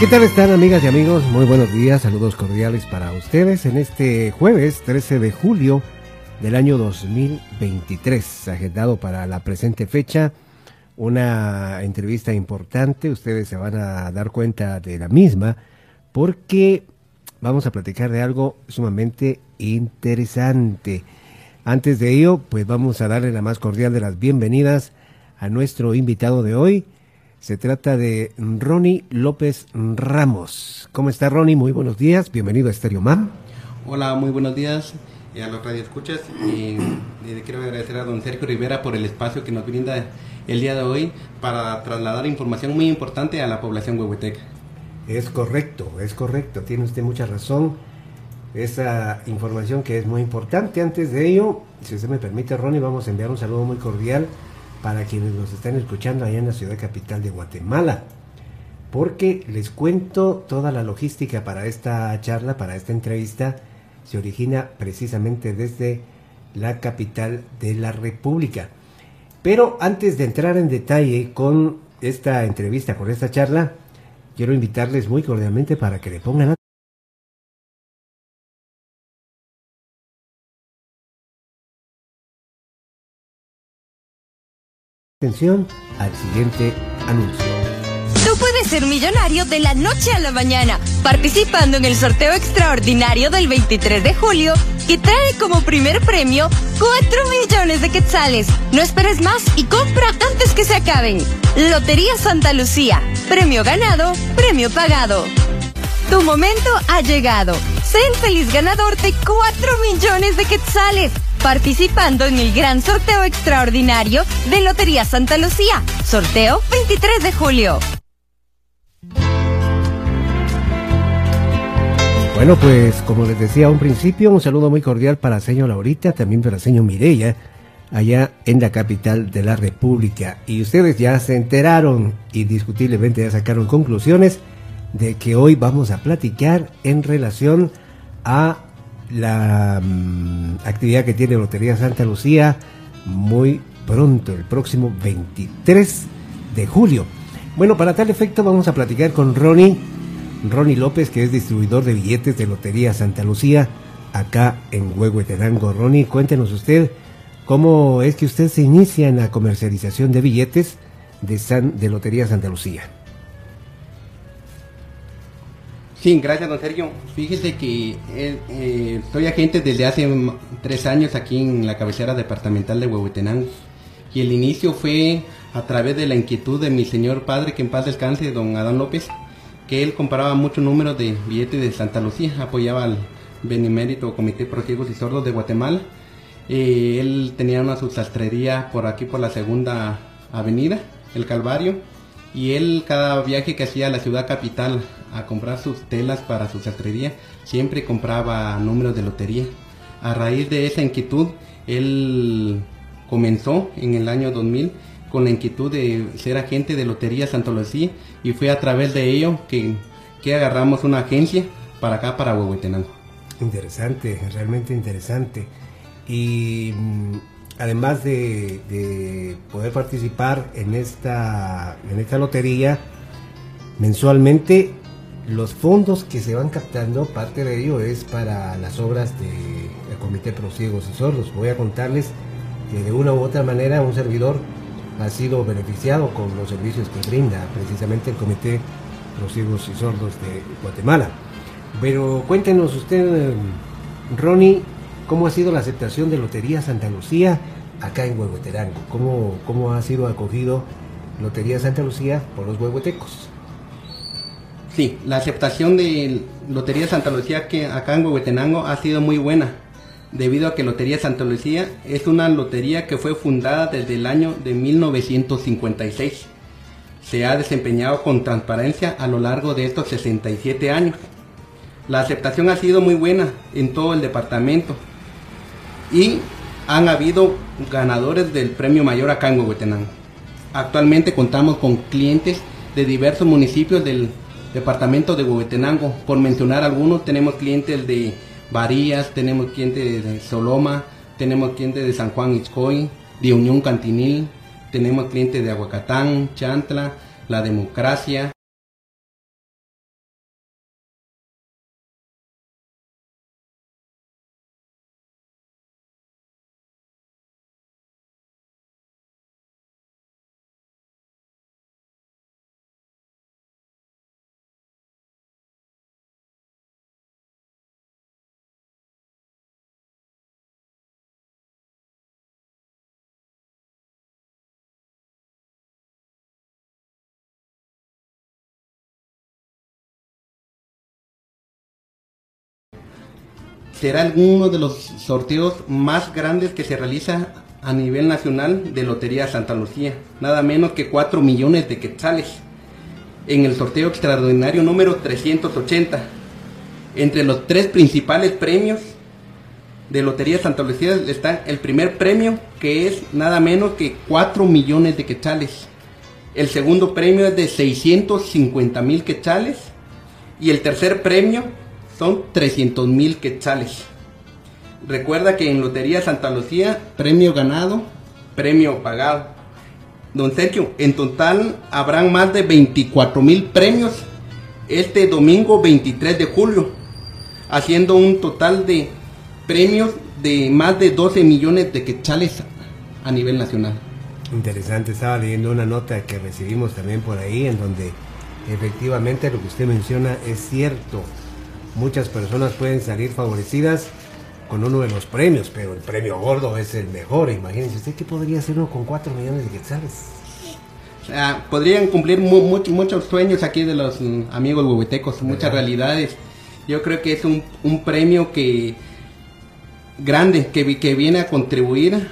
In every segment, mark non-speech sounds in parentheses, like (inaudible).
¿Qué tal están amigas y amigos? Muy buenos días, saludos cordiales para ustedes en este jueves 13 de julio del año 2023, agendado para la presente fecha, una entrevista importante, ustedes se van a dar cuenta de la misma, porque vamos a platicar de algo sumamente interesante. Antes de ello, pues vamos a darle la más cordial de las bienvenidas a nuestro invitado de hoy, se trata de Ronnie López Ramos. ¿Cómo está Ronnie? Muy buenos días. Bienvenido a Estéreo Man. Hola, muy buenos días a los radioescuchas. Y, y quiero agradecer a don Sergio Rivera por el espacio que nos brinda el día de hoy para trasladar información muy importante a la población huehueteca. Es correcto, es correcto. Tiene usted mucha razón. Esa información que es muy importante. Antes de ello, si usted me permite, Ronnie, vamos a enviar un saludo muy cordial para quienes nos están escuchando allá en la ciudad capital de Guatemala. Porque les cuento toda la logística para esta charla, para esta entrevista, se origina precisamente desde la capital de la República. Pero antes de entrar en detalle con esta entrevista, con esta charla, quiero invitarles muy cordialmente para que le pongan atención al siguiente anuncio. Tú puedes ser millonario de la noche a la mañana participando en el sorteo extraordinario del 23 de julio que trae como primer premio 4 millones de quetzales. No esperes más y compra antes que se acaben. Lotería Santa Lucía. Premio ganado, premio pagado. Tu momento ha llegado. Sé el feliz ganador de 4 millones de quetzales participando en el gran sorteo extraordinario de Lotería Santa Lucía. Sorteo 23 de julio. Bueno, pues como les decía a un principio, un saludo muy cordial para señor Laurita, también para señor Mireya, allá en la capital de la República. Y ustedes ya se enteraron y discutiblemente ya sacaron conclusiones de que hoy vamos a platicar en relación a la mm, actividad que tiene Lotería Santa Lucía muy pronto, el próximo 23 de julio. Bueno, para tal efecto vamos a platicar con Ronnie, Ronnie López, que es distribuidor de billetes de Lotería Santa Lucía, acá en Huehuetenango. Ronnie, cuéntenos usted cómo es que usted se inicia en la comercialización de billetes de, San, de Lotería Santa Lucía. Sí, gracias, don Sergio. Fíjese que eh, eh, soy agente desde hace tres años aquí en la cabecera departamental de Huehuetenango. Y el inicio fue a través de la inquietud de mi señor padre, que en paz descanse, don Adán López, que él compraba muchos números de billetes de Santa Lucía, apoyaba al Benimérito Comité Pro y Sordos de Guatemala. Eh, él tenía una subsastrería por aquí, por la segunda avenida, el Calvario, y él cada viaje que hacía a la ciudad capital a comprar sus telas para su sastrería, siempre compraba números de lotería. A raíz de esa inquietud, él comenzó en el año 2000 con la inquietud de ser agente de Lotería Santa Lucía y fue a través de ello que, que agarramos una agencia para acá, para Huehuetenango. Interesante, realmente interesante. Y mm, además de, de, poder participar en esta, en esta lotería, mensualmente los fondos que se van captando, parte de ello es para las obras del Comité Pro Ciegos y Sordos. Voy a contarles que de una u otra manera un servidor ha sido beneficiado con los servicios que brinda precisamente el Comité Pro Ciegos y Sordos de Guatemala. Pero cuéntenos usted, Ronnie, cómo ha sido la aceptación de Lotería Santa Lucía acá en Huehueterango. ¿Cómo, cómo ha sido acogido Lotería Santa Lucía por los huehuetecos? Sí, la aceptación de Lotería Santa Lucía que acá en Huehuetenango ha sido muy buena, debido a que Lotería Santa Lucía es una lotería que fue fundada desde el año de 1956. Se ha desempeñado con transparencia a lo largo de estos 67 años. La aceptación ha sido muy buena en todo el departamento y han habido ganadores del premio mayor acá en Huehuetenango. Actualmente contamos con clientes de diversos municipios del departamento de Huehuetenango. Por mencionar algunos, tenemos clientes de Varías, tenemos clientes de Soloma, tenemos clientes de San Juan Itzcoy, de Unión Cantinil, tenemos clientes de Aguacatán, Chantla, La Democracia. Será uno de los sorteos más grandes que se realiza a nivel nacional de Lotería Santa Lucía, nada menos que 4 millones de quetzales en el sorteo extraordinario número 380. Entre los tres principales premios de Lotería Santa Lucía está el primer premio que es nada menos que 4 millones de quetzales. El segundo premio es de 650 mil quetzales y el tercer premio son 300 mil quetzales. Recuerda que en Lotería Santa Lucía, premio ganado, premio pagado. Don Sergio, en total habrán más de 24 mil premios este domingo 23 de julio, haciendo un total de premios de más de 12 millones de quetzales a nivel nacional. Interesante, estaba leyendo una nota que recibimos también por ahí en donde efectivamente lo que usted menciona es cierto. Muchas personas pueden salir favorecidas con uno de los premios, pero el premio gordo es el mejor. Imagínense usted qué podría hacer uno con 4 millones de quetzales. podrían cumplir muchos sueños aquí de los mm, amigos huehuetecos, muchas realidades. Yo creo que es un, un premio que grande que, que viene a contribuir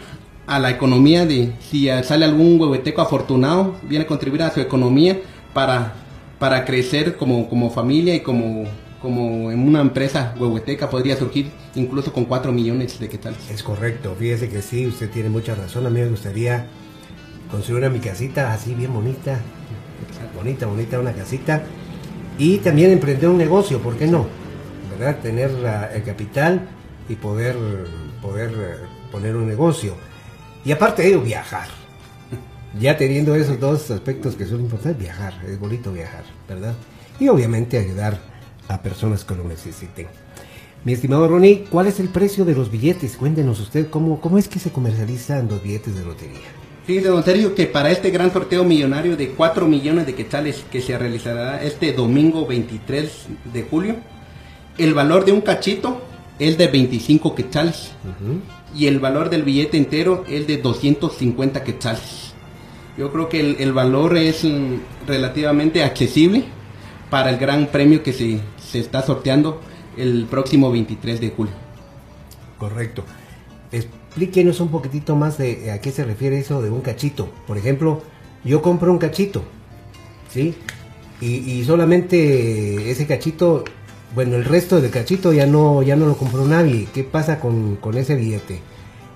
a la economía de si sale algún huehueteco afortunado, viene a contribuir a su economía para, para crecer como, como familia y como como en una empresa huehueteca podría surgir incluso con 4 millones de quetzales. Es correcto, fíjese que sí, usted tiene mucha razón. A mí me gustaría construir una mi casita así bien bonita, bonita, bonita, una casita. Y también emprender un negocio, ¿por qué no? ¿Verdad? Tener el capital y poder, poder eh, poner un negocio. Y aparte de ello, viajar. (laughs) Ya teniendo esos dos aspectos que son importantes, viajar, es bonito viajar, ¿verdad? Y obviamente ayudar a personas que lo necesiten. Mi estimado Ronnie, ¿cuál es el precio de los billetes? Cuéntenos usted cómo, cómo es que se comercializan los billetes de lotería. Fíjate, don Sergio, que para este gran sorteo millonario de 4 millones de quetzales que se realizará este domingo 23 de julio, el valor de un cachito es de 25 quetzales y el valor del billete entero es de 250 quetzales. Yo creo que el, el valor es mm, relativamente accesible para el gran premio que se, se está sorteando el próximo 23 de julio. Correcto. Explíquenos un poquitito más de a qué se refiere eso de un cachito. Por ejemplo, yo compro un cachito, ¿sí? Y, solamente ese cachito, bueno, el resto del cachito ya no, ya no lo compró nadie. ¿Qué pasa con, ese billete?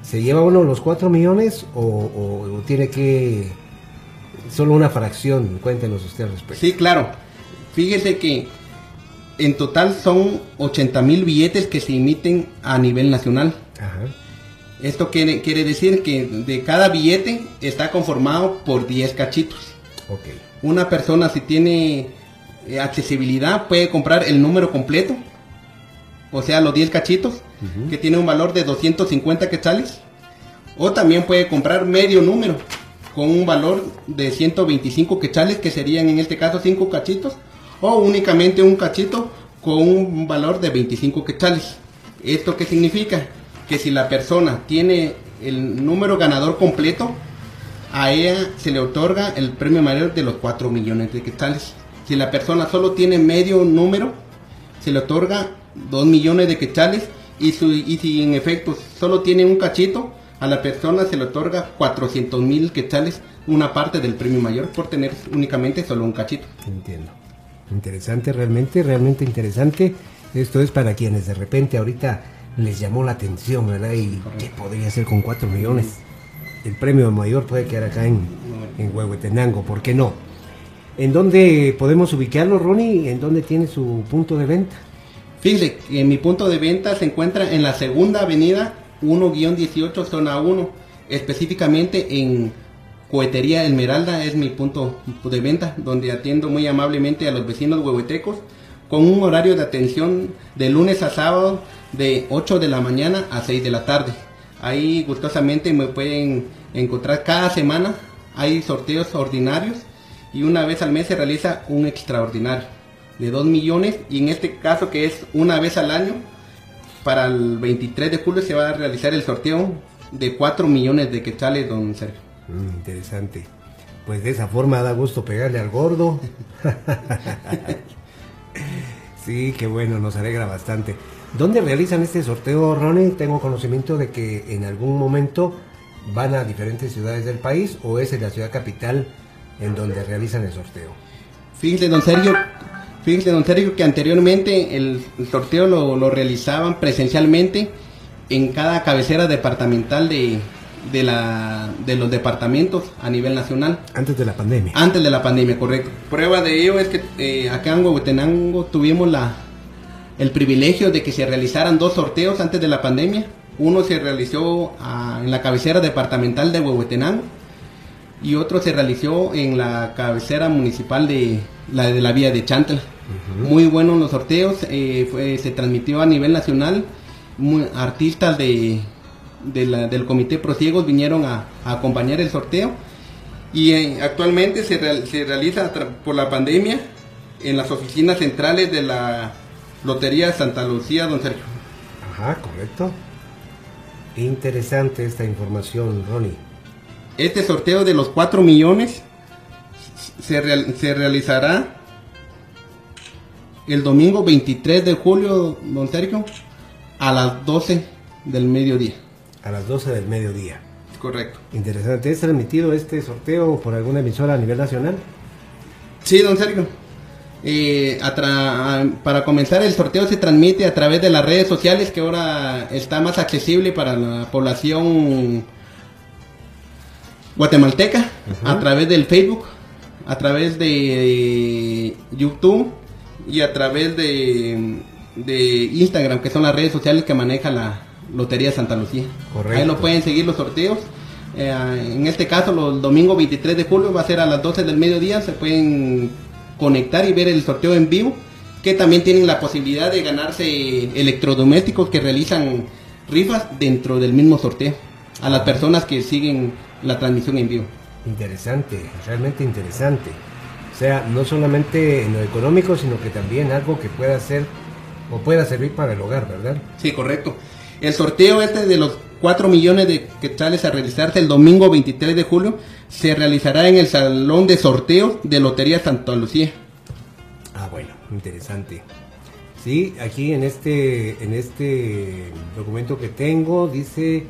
¿Se lleva uno los 4 millones o, o, tiene que solo una fracción? Cuéntenos usted al respecto. Sí, claro. Fíjese que en total son 80 mil billetes que se emiten a nivel nacional. Esto quiere, quiere decir que de cada billete está conformado por 10 cachitos. Una persona si tiene eh, accesibilidad puede comprar el número completo, o sea, los 10 cachitos, que tiene un valor de 250 quetzales. O también puede comprar medio número, con un valor de 125 quetzales, que serían en este caso 5 cachitos o únicamente un cachito con un valor de 25 quetzales. ¿Esto qué significa? Que si la persona tiene el número ganador completo, a ella se le otorga el premio mayor de los 4 millones de quetzales. Si la persona solo tiene medio número, se le otorga 2 millones de quetzales y, si en efecto solo tiene un cachito, a la persona se le otorga 400 mil quetzales, una parte del premio mayor por tener únicamente solo un cachito. Entiendo. Interesante, realmente, realmente interesante. Esto es para quienes de repente ahorita les llamó la atención, ¿verdad? Y qué podría ser con 4 millones. El premio mayor puede quedar acá en, en Huehuetenango, ¿por qué no? ¿En dónde podemos ubicarlo, Ronnie? ¿En dónde tiene su punto de venta? Fíjese, en mi punto de venta se encuentra en la segunda avenida 1-18, zona 1, específicamente en Cohetería Esmeralda es mi punto de venta, donde atiendo muy amablemente a los vecinos huehuetecos con un horario de atención de lunes a sábado de 8 de la mañana a 6 de la tarde. Ahí gustosamente me pueden encontrar cada semana. Hay sorteos ordinarios y una vez al mes se realiza un extraordinario de 2 millones y en este caso que es una vez al año, para el 23 de julio se va a realizar el sorteo de 4 millones de quetzales, don Sergio. Mm, interesante. Pues de esa forma da gusto pegarle al gordo. (laughs) sí, qué bueno, nos alegra bastante. ¿Dónde realizan este sorteo, Ronnie? Tengo conocimiento de que en algún momento van a diferentes ciudades del país o es en la ciudad capital en donde realizan el sorteo. Fíjese, don Sergio, fíjese, don Sergio, que anteriormente el, sorteo lo, lo, realizaban presencialmente en cada cabecera departamental de, de, la, de los departamentos a nivel nacional. Antes de la pandemia. Antes de la pandemia, correcto. Prueba de ello es que eh, acá en Huehuetenango tuvimos la, el privilegio de que se realizaran dos sorteos antes de la pandemia. Uno se realizó ah, en la cabecera departamental de Huehuetenango y otro se realizó en la cabecera municipal de la, de la vía de Chantla. Muy buenos los sorteos, eh, se transmitió a nivel nacional. artistas de, del Comité Prosiegos vinieron a, acompañar el sorteo y eh, actualmente se, se realiza por la pandemia en las oficinas centrales de la Lotería Santa Lucía, don Sergio. Ajá, correcto. Interesante esta información, Ronnie. Este sorteo de los 4 millones se, se realizará el domingo 23 de julio, don Sergio, a las 12 del mediodía a las 12 del mediodía. Correcto. Interesante. ¿Es transmitido este sorteo por alguna emisora a nivel nacional? Sí, don Sergio. Eh, para comenzar el sorteo se transmite a través de las redes sociales que ahora está más accesible para la población guatemalteca, a través del Facebook, a través de YouTube y a través de, de Instagram, que son las redes sociales que maneja la, Lotería Santa Lucía. Correcto. Ahí lo pueden seguir los sorteos. Eh, en este caso, el domingo 23 de julio va a ser a las 12 del mediodía. Se pueden conectar y ver el sorteo en vivo. Que también tienen la posibilidad de ganarse electrodomésticos que realizan rifas dentro del mismo sorteo. A las personas que siguen la transmisión en vivo. Interesante, realmente interesante. O sea, no solamente en lo económico, sino que también algo que pueda ser o pueda servir para el hogar, ¿verdad? Sí, correcto. El sorteo este de los 4 millones de quetzales a realizarse el domingo 23 de julio se realizará en el salón de sorteo de Lotería Santa Lucía. Ah, bueno, interesante. Sí, aquí en este en este documento que tengo dice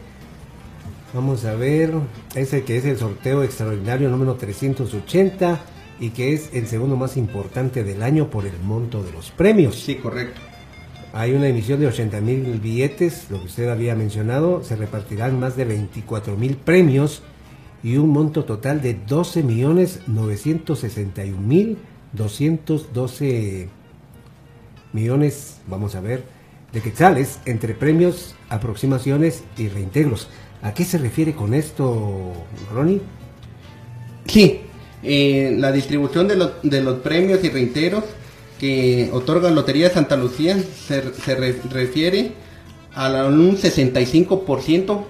vamos a ver, ese que es el sorteo extraordinario número 380 y que es el segundo más importante del año por el monto de los premios. Sí, correcto. Hay una emisión de 80 mil billetes, lo que usted había mencionado, se repartirán más de 24 mil premios y un monto total de 12 millones 961 mil 212 millones, vamos a ver, de quetzales entre premios, aproximaciones y reintegros. ¿A qué se refiere con esto, Ronnie? Sí, eh, la distribución de, de los premios y reintegros que otorga Lotería de Santa Lucía se, refiere a un 65%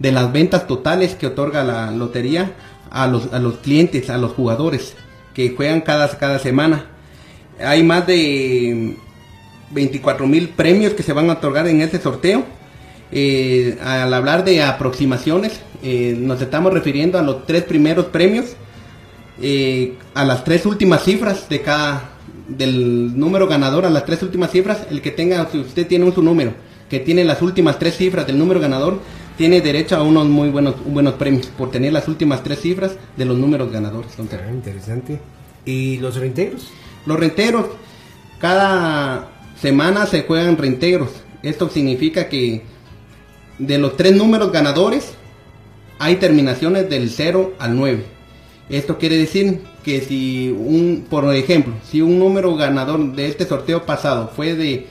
de las ventas totales que otorga la lotería a los, a los clientes, a los jugadores que juegan cada, cada semana. Hay más de 24 mil premios que se van a otorgar en este sorteo. Eh, al hablar de aproximaciones, eh, nos estamos refiriendo a los tres primeros premios, eh, a las tres últimas cifras de cada, del número ganador a las tres últimas cifras, el que tenga, si usted tiene un su número, que tiene las últimas tres cifras del número ganador, tiene derecho a unos muy buenos, buenos premios por tener las últimas tres cifras de los números ganadores. Ah, interesante. ¿Y los reintegros? Los reintegros, cada semana se juegan reintegros. Esto significa que de los tres números ganadores hay terminaciones del 0 al 9. Esto quiere decir que si un, por ejemplo, si un número ganador de este sorteo pasado fue de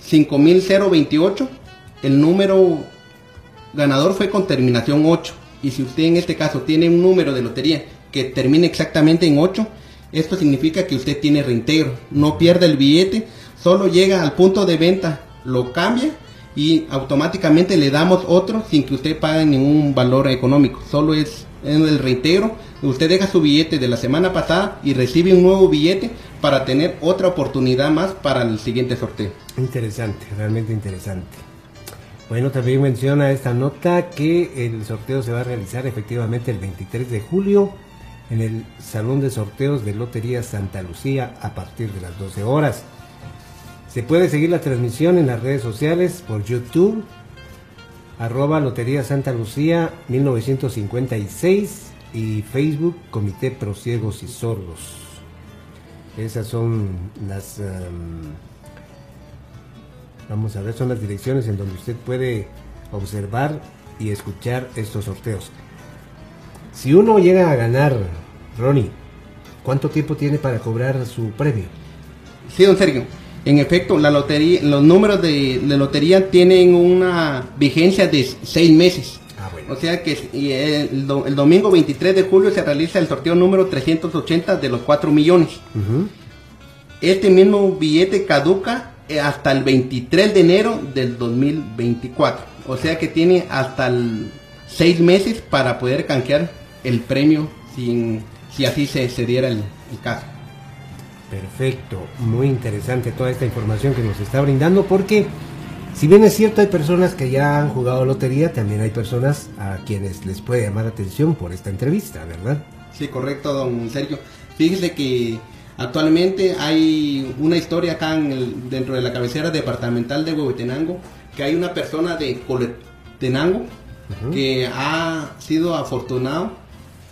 5028, el número ganador fue con terminación 8. Y si usted en este caso tiene un número de lotería que termine exactamente en 8, esto significa que usted tiene reintegro. No pierde el billete, solo llega al punto de venta, lo cambia y automáticamente le damos otro sin que usted pague ningún valor económico. Solo es en el reintegro usted deja su billete de la semana pasada y recibe un nuevo billete para tener otra oportunidad más para el siguiente sorteo. Interesante, realmente interesante. Bueno, también menciona esta nota que el sorteo se va a realizar efectivamente el 23 de julio en el Salón de Sorteos de Lotería Santa Lucía a partir de las 12 horas. Se puede seguir la transmisión en las redes sociales por YouTube, arroba Lotería Santa Lucía 1956 y Facebook Comité Prosiegos y Sordos. Esas son las... em, vamos a ver, son las direcciones en donde usted puede observar y escuchar estos sorteos. Si uno llega a ganar, Ronnie, ¿cuánto tiempo tiene para cobrar su premio? Sí, don Sergio. En efecto, la lotería, los números de, de lotería tienen una vigencia de seis meses. Ah, bueno. O sea que el, do- el domingo 23 de julio se realiza el sorteo número 380 de los 4 millones. Este mismo billete caduca eh, hasta el 23 de enero del 2024. O sea que tiene hasta el 6 meses para poder canjear el premio sin, si así se, se diera el, el caso. Perfecto, muy interesante toda esta información que nos está brindando porque si bien es cierto hay personas que ya han jugado lotería, también hay personas a quienes les puede llamar la atención por esta entrevista, ¿verdad? Sí, correcto, don Sergio. Fíjese que actualmente hay una historia acá en el- dentro de la cabecera departamental de Huehuetenango, que hay una persona de Coletenango que ha sido afortunado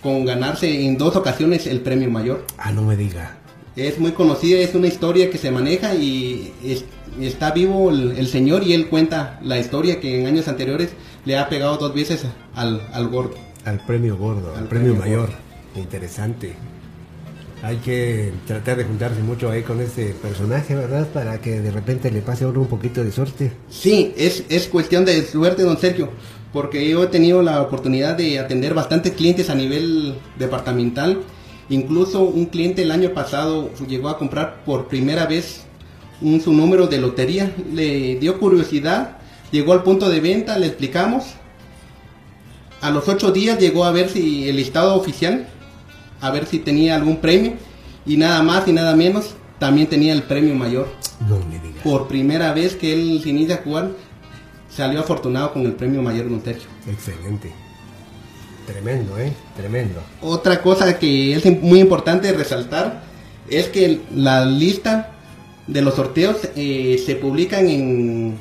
con ganarse en dos ocasiones el premio mayor. Ah, no me diga. Es muy conocida, es una historia que se maneja y es- está vivo el, el señor y él cuenta la historia que en años anteriores le ha pegado dos veces al, al gordo. Al premio gordo, al, Al premio, premio mayor. gordo. Interesante. Hay que tratar de juntarse mucho ahí con ese personaje, ¿verdad? Para que de repente le pase a uno un poquito de suerte. Sí, es, es cuestión de suerte, don Sergio, porque yo he tenido la oportunidad de atender bastantes clientes a nivel departamental. Incluso un cliente el año pasado llegó a comprar por primera vez un, su número de lotería. Le dio curiosidad, llegó al punto de venta, le explicamos. A los ocho días llegó a ver si el listado oficial, a ver si tenía algún premio. Y nada más y nada menos, también tenía el premio mayor No me diga. por primera vez que él se inicia a jugar, salió afortunado con el premio mayor Sergio. Excelente. Tremendo, ¿eh? Tremendo. Otra cosa que es muy importante resaltar es que la lista de los sorteos eh, se publican en,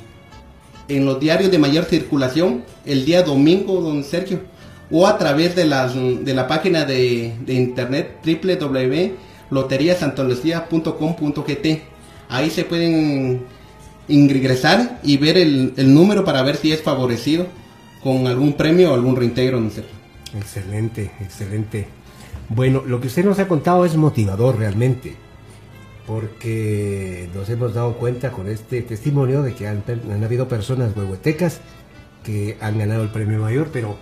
en los diarios de mayor circulación el día domingo, don Sergio, o a través de, las, de la página de, de internet www.loteriasantalucia.com.gt. Ahí se pueden ingresar y ver el, el número para ver si es favorecido con algún premio o algún reintegro, don Sergio. Excelente, excelente. Bueno, lo que usted nos ha contado es motivador realmente, porque nos hemos dado cuenta con este testimonio de que han, habido personas huehuetecas que han ganado el premio mayor, pero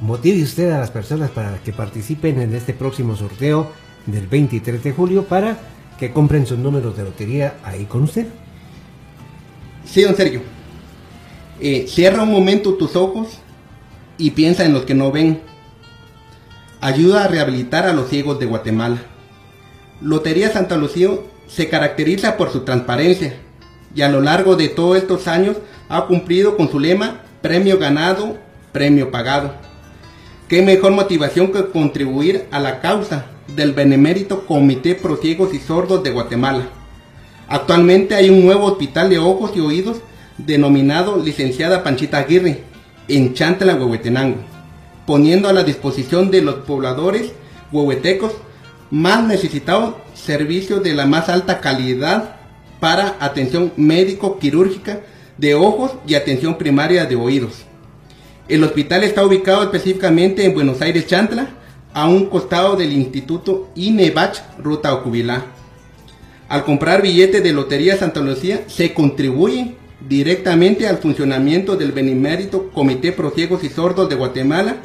motive usted a las personas para que participen en este próximo sorteo del 23 de julio para que compren sus números de lotería ahí con usted. Sí, don Sergio. Eh, cierra un momento tus ojos y piensa en los que no ven. Ayuda a rehabilitar a los ciegos de Guatemala. Lotería Santa Lucía se caracteriza por su transparencia y a lo largo de todos estos años ha cumplido con su lema premio ganado, premio pagado. Qué mejor motivación que contribuir a la causa del benemérito Comité Pro Ciegos y Sordos de Guatemala. Actualmente hay un nuevo hospital de ojos y oídos denominado Licenciada Panchita Aguirre en Chantla, Huehuetenango, poniendo a la disposición de los pobladores huehuetecos más necesitados servicios de la más alta calidad para atención médico-quirúrgica de ojos y atención primaria de oídos. El hospital está ubicado específicamente en Buenos Aires, Chantla, a un costado del Instituto INEBACH, Ruta Ocubilá. Al comprar billetes de Lotería Santa Lucía, se contribuye directamente al funcionamiento del benemérito Comité Pro Ciegos y Sordos de Guatemala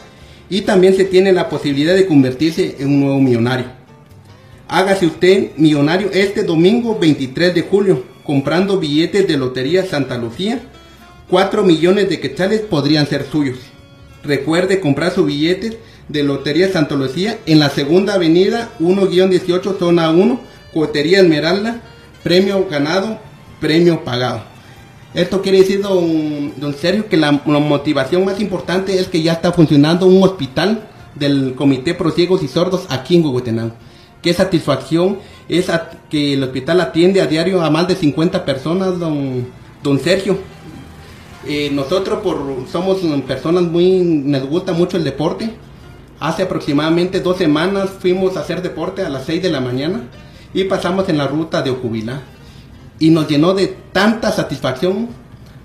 y también se tiene la posibilidad de convertirse en un nuevo millonario. Hágase usted millonario este domingo 23 de julio comprando billetes de Lotería Santa Lucía. 4 millones de quetzales podrían ser suyos. Recuerde comprar sus billetes de Lotería Santa Lucía en la segunda avenida 1-18 zona 1, Cotería Esmeralda, premio ganado, premio pagado. Esto quiere decir, don, don Sergio, que la, motivación más importante es que ya está funcionando un hospital del Comité Pro Ciegos y Sordos aquí en Huehuetenango. Qué satisfacción es que el hospital atiende a diario a más de 50 personas, don, don Sergio. Eh, nosotros por, somos personas muy, nos gusta mucho el deporte. Hace aproximadamente dos semanas fuimos a hacer deporte a las 6 de la mañana y pasamos en la ruta de Ocubilá. Y nos llenó de tanta satisfacción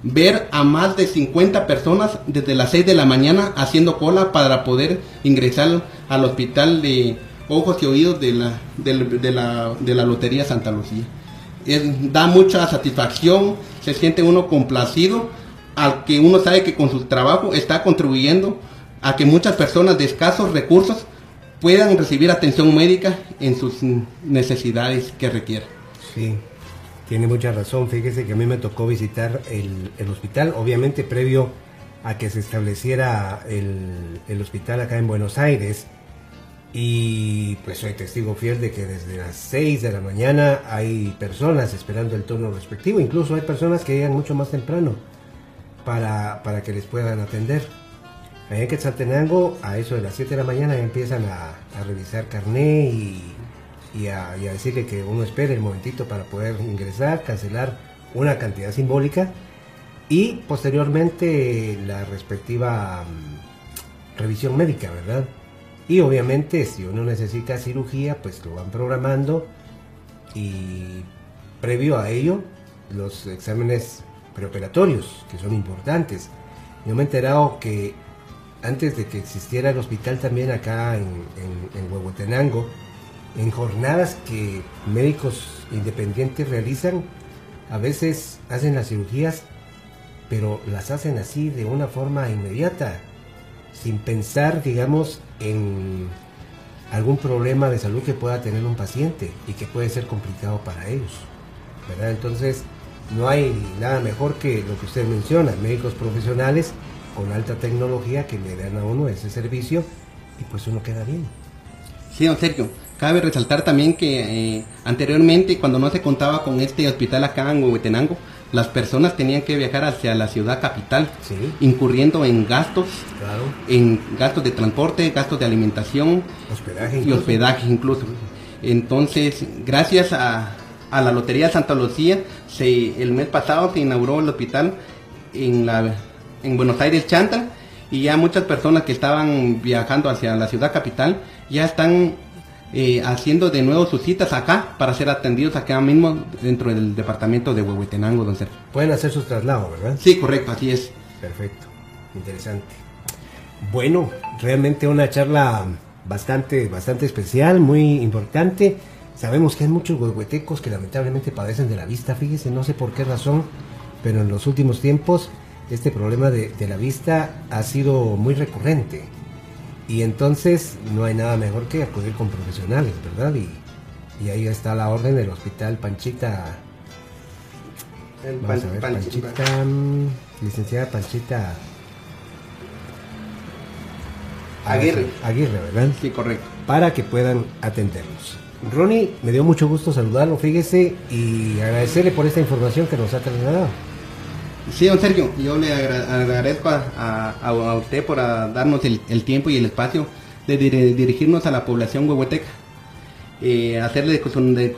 ver a más de 50 personas desde las 6 de la mañana haciendo cola para poder ingresar al hospital de ojos y oídos de la, de, la, de la Lotería Santa Lucía. da mucha satisfacción, se siente uno complacido al que uno sabe que con su trabajo está contribuyendo a que muchas personas de escasos recursos puedan recibir atención médica en sus necesidades que requieren. Sí, tiene mucha razón. Fíjese que a mí me tocó visitar el, hospital, obviamente previo a que se estableciera el, el, hospital acá en Buenos Aires. Y pues soy testigo fiel de que desde las 6 de la mañana hay personas esperando el turno respectivo. Incluso hay personas que llegan mucho más temprano para, para que les puedan atender. Allá en Quetzaltenango, a eso de las 7 de la mañana empiezan a, revisar carné y, y, a, decirle que uno espere el momentito para poder ingresar, cancelar una cantidad simbólica y posteriormente la respectiva mm, revisión médica, ¿verdad? Y obviamente si uno necesita cirugía, pues lo van programando y previo a ello los exámenes preoperatorios, que son importantes. Yo me he enterado que antes de que existiera el hospital también acá en, en, Huehuetenango, en jornadas que médicos independientes realizan, a veces hacen las cirugías, pero las hacen así de una forma inmediata, sin pensar, digamos, en algún problema de salud que pueda tener un paciente y que puede ser complicado para ellos. ¿verdad? Entonces, no hay nada mejor que lo que usted menciona, médicos profesionales con alta tecnología que le dan a uno ese servicio y pues uno queda bien. Sí, don Sergio. Cabe resaltar también que eh, anteriormente, cuando no se contaba con este hospital acá en Huehuetenango, las personas tenían que viajar hacia la ciudad capital, incurriendo en gastos, en gastos de transporte, gastos de alimentación hospedaje y hospedaje incluso. Entonces, gracias a, a la Lotería Santa Lucía. Se, el mes pasado se inauguró el hospital en, la, en Buenos Aires Chanta y ya muchas personas que estaban viajando hacia la ciudad capital ya están eh, haciendo de nuevo sus citas acá para ser atendidos acá mismo dentro del departamento de Huehuetenango, don Sergio. Pueden hacer sus traslados, ¿verdad? Sí, correcto, así es. Perfecto, interesante. Bueno, realmente una charla bastante, bastante especial, muy importante. Sabemos que hay muchos huehuetecos que lamentablemente padecen de la vista, fíjese, no sé por qué razón, pero en los últimos tiempos este problema de, la vista ha sido muy recurrente. Y entonces no hay nada mejor que acudir con profesionales, ¿verdad? Y, ahí está la orden del hospital Panchita. Vamos a ver, Panchita, mm, licenciada Panchita Aguirre. Aguirre, ¿verdad? Sí, correcto. Para que puedan atendernos. Ronnie, me dio mucho gusto saludarlo, fíjese, y agradecerle por esta información que nos ha trasladado. Sí, don Sergio, yo le agradezco a, usted por darnos el, tiempo y el espacio de dirigirnos a la población huehueteca. Eh, hacerle de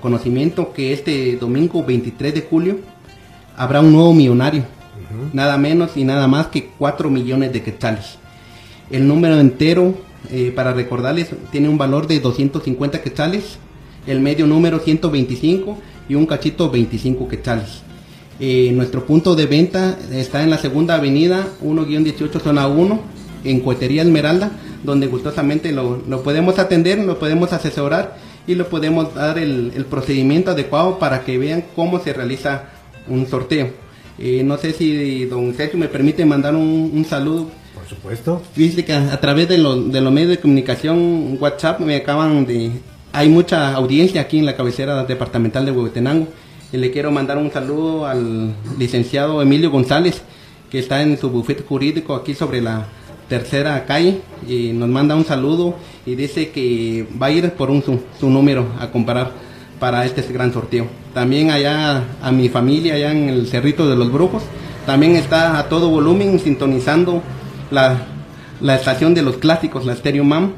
conocimiento que este domingo 23 de julio habrá un nuevo millonario, nada menos y nada más que 4 millones de quetzales. El número entero eh, para recordarles, tiene un valor de 250 quetzales, el medio número 125 y un cachito 25 quetzales. Eh, nuestro punto de venta está en la segunda avenida 1-18 zona 1 en Cohetería Esmeralda, donde gustosamente lo, podemos atender, lo podemos asesorar y lo podemos dar el, procedimiento adecuado para que vean cómo se realiza un sorteo. Eh, no sé si don Sergio me permite mandar un saludo supuesto. Dice que a, través de, los medios de comunicación, WhatsApp, me acaban de... Hay mucha audiencia aquí en la cabecera departamental de Huehuetenango. Y le quiero mandar un saludo al licenciado Emilio González, que está en su bufete jurídico aquí sobre la tercera calle. Y nos manda un saludo y dice que va a ir por un, su, número a comparar para este gran sorteo. También allá a mi familia, allá en el Cerrito de los Brujos, también está a todo volumen sintonizando la, estación de los clásicos, la Stereo Mam,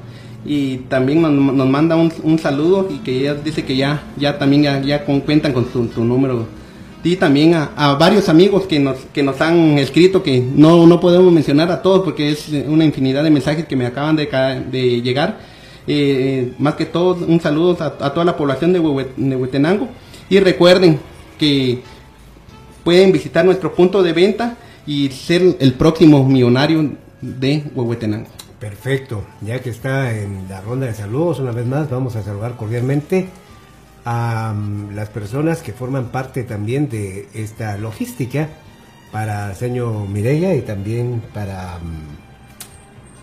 y también nos, manda un, un, saludo y que ella dice que ya, ya también ya, ya cuentan con tu, tu, número. Y también a, varios amigos que nos, que nos han escrito, que no, no podemos mencionar a todos porque es una infinidad de mensajes que me acaban de, de llegar. Eh, más que todo, un saludo a, a toda la población de, Huehuetenango. Y recuerden que pueden visitar nuestro punto de venta y ser el próximo millonario de Huehuetenango. Perfecto, ya que está en la ronda de saludos, una vez más vamos a saludar cordialmente a um, las personas que forman parte también de esta logística para señor Mireya y también para... Um,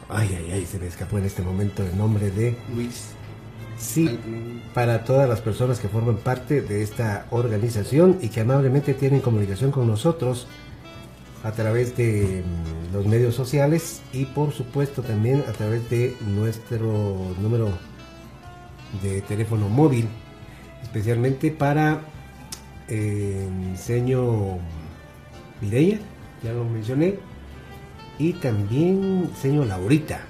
ay, ay, ay, se me escapó en este momento el nombre de... Luis. Sí, para todas las personas que forman parte de esta organización y que amablemente tienen comunicación con nosotros a través de mm, los medios sociales y por supuesto también a través de nuestro número de teléfono móvil, especialmente para señor Mireya, ya lo mencioné, y también señor Laurita,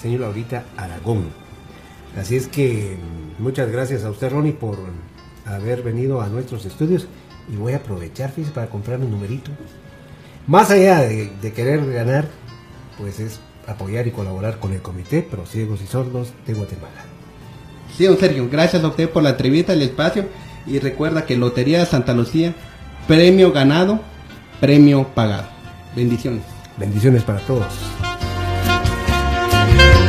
señor Laurita Aragón. Así es que mm, muchas gracias a usted Ronnie por haber venido a nuestros estudios y voy a aprovechar fíjese, para comprar mi numerito más allá de, de, querer ganar, pues es apoyar y colaborar con el Comité Pro Ciegos y Sordos de Guatemala. Sí, don Sergio, gracias a usted por la entrevista, el espacio y recuerda que Lotería de Santa Lucía, premio ganado, premio pagado. Bendiciones. Bendiciones para todos.